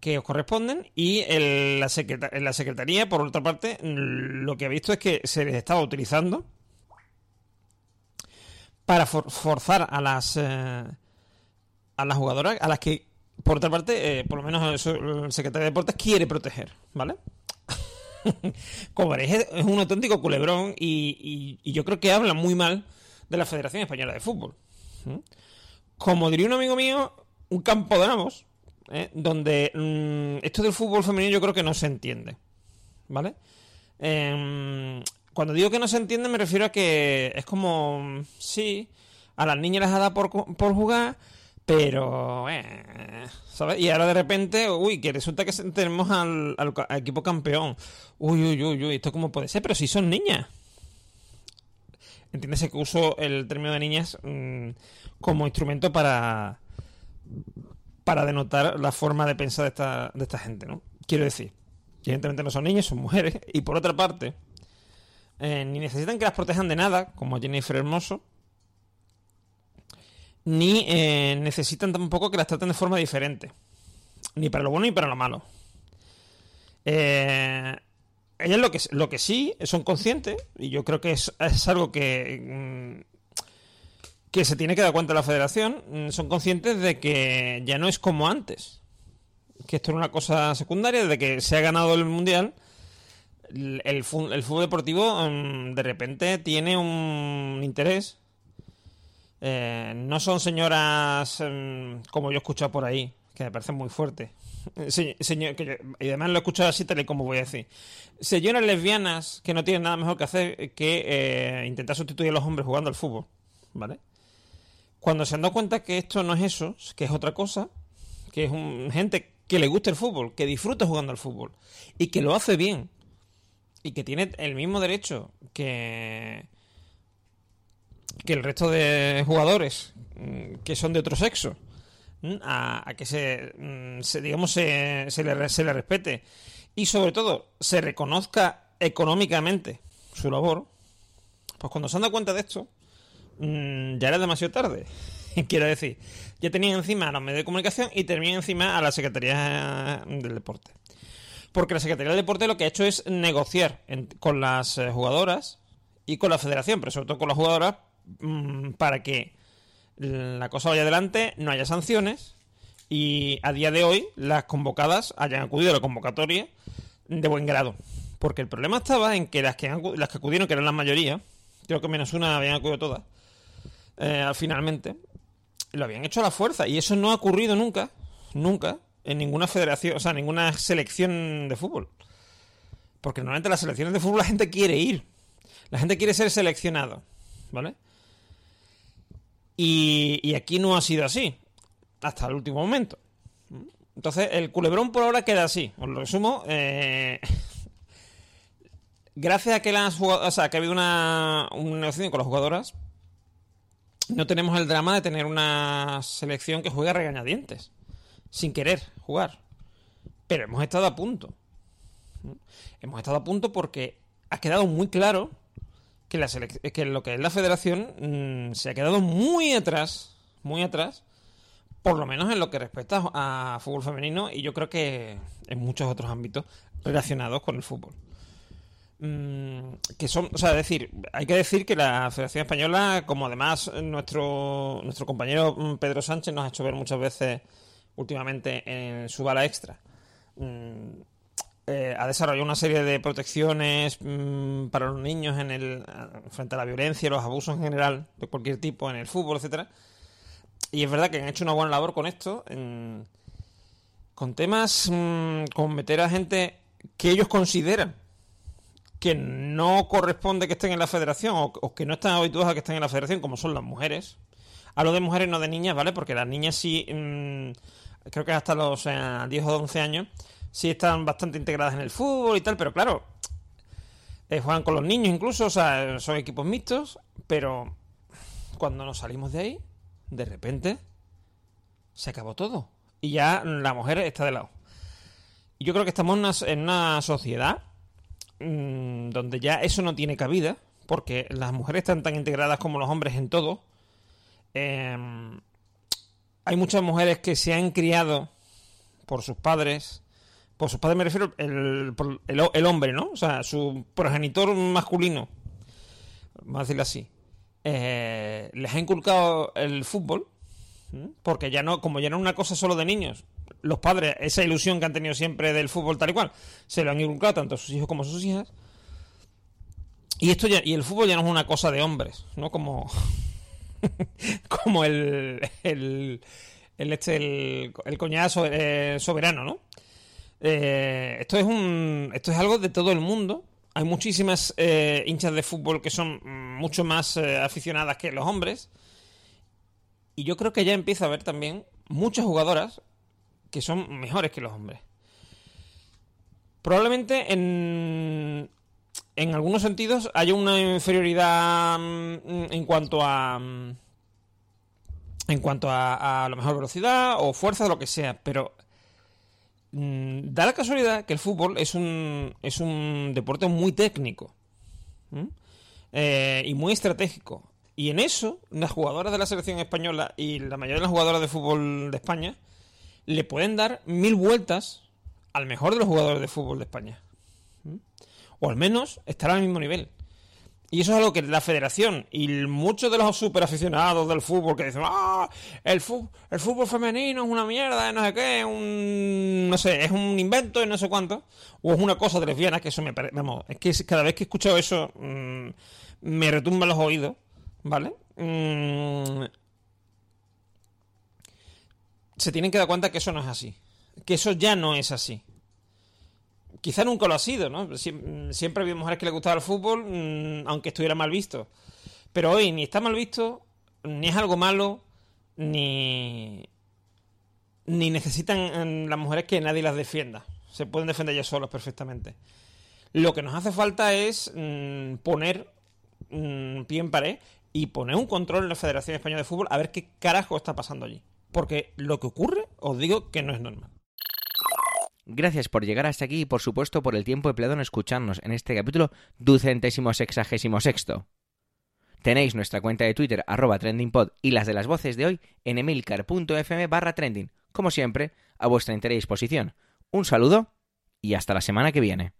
Speaker 6: que os corresponden y el- la, secreta- la Secretaría, por otra parte, mm, lo que ha visto es que se les estaba utilizando para for- forzar a las eh, a las jugadoras a las que por otra parte eh, por lo menos el secretario de deportes quiere proteger vale como es un auténtico culebrón y, yo creo que habla muy mal de la Federación Española de Fútbol como diría un amigo mío un campo de nabos ¿eh? donde mm, esto del fútbol femenino yo creo que no se entiende ¿vale? Em, cuando digo que no se entiende me refiero a que es como, mm, sí, a las niñas les ha dado por jugar, pero, eh, ¿sabes? Y ahora de repente, uy, que resulta que tenemos al, equipo campeón. Uy, uy, uy, uy, ¿esto cómo puede ser? Pero si son niñas. Entiéndese que uso el término de niñas mm, como instrumento para para denotar la forma de pensar de esta, de esta gente, ¿no? Quiero decir, evidentemente no son niñas, son mujeres, y por otra parte, eh, ni necesitan que las protejan de nada, como Jennifer Hermoso, ni eh, necesitan tampoco que las traten de forma diferente, ni para lo bueno ni para lo malo. Eh, ellas lo que, lo que sí son conscientes, y yo creo que es, es algo que, mm, que se tiene que dar cuenta la federación, mm, son conscientes de que ya no es como antes, que esto era una cosa secundaria, desde que se ha ganado el mundial, el, fútbol deportivo mm, de repente tiene un interés. Eh, no son señoras mm, como yo he escuchado por ahí, que me parecen muy fuertes. Eh, se- señor- que y además lo he escuchado así, tal y como voy a decir. Señoras lesbianas que no tienen nada mejor que hacer que eh, intentar sustituir a los hombres jugando al fútbol. ¿Vale? Cuando se han dado cuenta que esto no es eso, que es otra cosa, que es un, gente que le gusta el fútbol, que disfruta jugando al fútbol y que lo hace bien y que tiene el mismo derecho que que el resto de jugadores mm, que son de otro sexo mm, a, que se, mm, digamos se, le, se le respete. Y sobre todo se reconozca económicamente su labor pues cuando se han dado cuenta de esto ya era demasiado tarde. Quiero decir ya tenían encima a los medios de comunicación y tenían encima a la Secretaría del Deporte. Porque la Secretaría del Deporte lo que ha hecho es negociar con las eh, jugadoras y con la federación, pero sobre todo con las jugadoras, para que la cosa vaya adelante, no haya sanciones y a día de hoy las convocadas hayan acudido a la convocatoria de buen grado. Porque el problema estaba en que las que, las que acudieron, que eran la mayoría, creo que menos una habían acudido todas, eh, finalmente, lo habían hecho a la fuerza. Y eso no ha ocurrido nunca, nunca, en ninguna federación, o sea, ninguna selección de fútbol. Porque normalmente las selecciones de fútbol la gente quiere ir. La gente quiere ser seleccionado. ¿Vale? Y, aquí no ha sido así. Hasta el último momento. Entonces, el culebrón por ahora queda así. Os lo resumo. eh, gracias a que, las o sea, que ha habido una, una negociación con las jugadoras, no tenemos el drama de tener una selección que juega regañadientes, sin querer jugar. Pero hemos estado a punto. Hemos estado a punto porque ha quedado muy claro que, lo que es la federación mm, se ha quedado muy atrás, muy atrás, por lo menos en lo que respecta a fútbol femenino y yo creo que en muchos otros ámbitos relacionados con el fútbol. Mm, que son, o sea, decir, hay que decir que la Federación Española, como además nuestro, nuestro compañero mm, Pedro Sánchez nos ha hecho ver muchas veces últimamente en su bala extra, eh, ha desarrollado una serie de protecciones para los niños en el, frente a la violencia los abusos en general, de cualquier tipo, en el fútbol, etcétera. Y es verdad que han hecho una buena labor con esto, con temas, con meter a gente que ellos consideran que no corresponde que estén en la federación o, que no están habituados a que estén en la federación, como son las mujeres. Hablo de mujeres, no de niñas, ¿vale? Porque las niñas sí, mm, creo que hasta los 10 o 11 años, sí están bastante integradas en el fútbol y tal, pero claro, eh, juegan con los niños incluso, o sea, son equipos mixtos, pero cuando nos salimos de ahí, de repente, se acabó todo. Y ya la mujer está de lado. Y yo creo que estamos en una sociedad Mm, donde ya eso no tiene cabida, porque las mujeres están tan integradas como los hombres en todo. Em, hay muchas mujeres que se han criado por sus padres. Por sus padres me refiero el, el, hombre, ¿no? O sea, su progenitor masculino. Vamos a decirlo así. Eh, les ha inculcado el fútbol. Porque ya no, como ya no es una cosa solo de niños, los padres, esa ilusión que han tenido siempre del fútbol tal y cual, se lo han inculcado tanto a sus hijos como a sus hijas. Y esto ya, y el fútbol ya no es una cosa de hombres, ¿no? Como. como el. el. este. el, el coñazo eh, soberano, ¿no? Eh, esto es un. Esto es algo de todo el mundo. Hay muchísimas eh, hinchas de fútbol que son mucho más aficionadas que los hombres. Y yo creo que ya empieza a haber también muchas jugadoras que son mejores que los hombres. Probablemente en, en algunos sentidos haya una inferioridad mm, en cuanto a mm, en cuanto a, a mejor velocidad o fuerza o lo que sea, pero mm, da la casualidad que el fútbol es un es un deporte muy técnico eh, y muy estratégico y en eso las jugadoras de la selección española y la mayoría de las jugadoras de fútbol de España le pueden dar mil vueltas al mejor de los jugadores de fútbol de España. O al menos estar al mismo nivel. Y eso es algo que la federación y muchos de los superaficionados del fútbol que dicen, ah, el fútbol, el fútbol femenino es una mierda, no sé qué, un, no sé, es un invento y no sé cuánto, o es una cosa de lesbiana, que eso me parece, vamos, es que cada vez que escucho eso mm, me retumba los oídos, ¿vale? Mm, se tienen que dar cuenta que eso no es así. Que eso ya no es así. Quizá nunca lo ha sido, ¿no? Siempre había mujeres que les gustaba el fútbol, mm, aunque estuviera mal visto. Pero hoy ni está mal visto, ni es algo malo, ni. ni necesitan mm, las mujeres que nadie las defienda. Se pueden defender ellas solas perfectamente. Lo que nos hace falta es mm, poner pie en pared y poner un control en la Federación Española de Fútbol a ver qué carajo está pasando allí porque lo que ocurre, os digo que no es normal.
Speaker 1: Gracias por llegar hasta aquí y por supuesto por el tiempo empleado en escucharnos en este capítulo ducentésimo sexagésimo sexto. Tenéis nuestra cuenta de Twitter arroba trendingpod y las de las voces de hoy en emilcar.fm barra trending, como siempre, a vuestra entera disposición. Un saludo y hasta la semana que viene.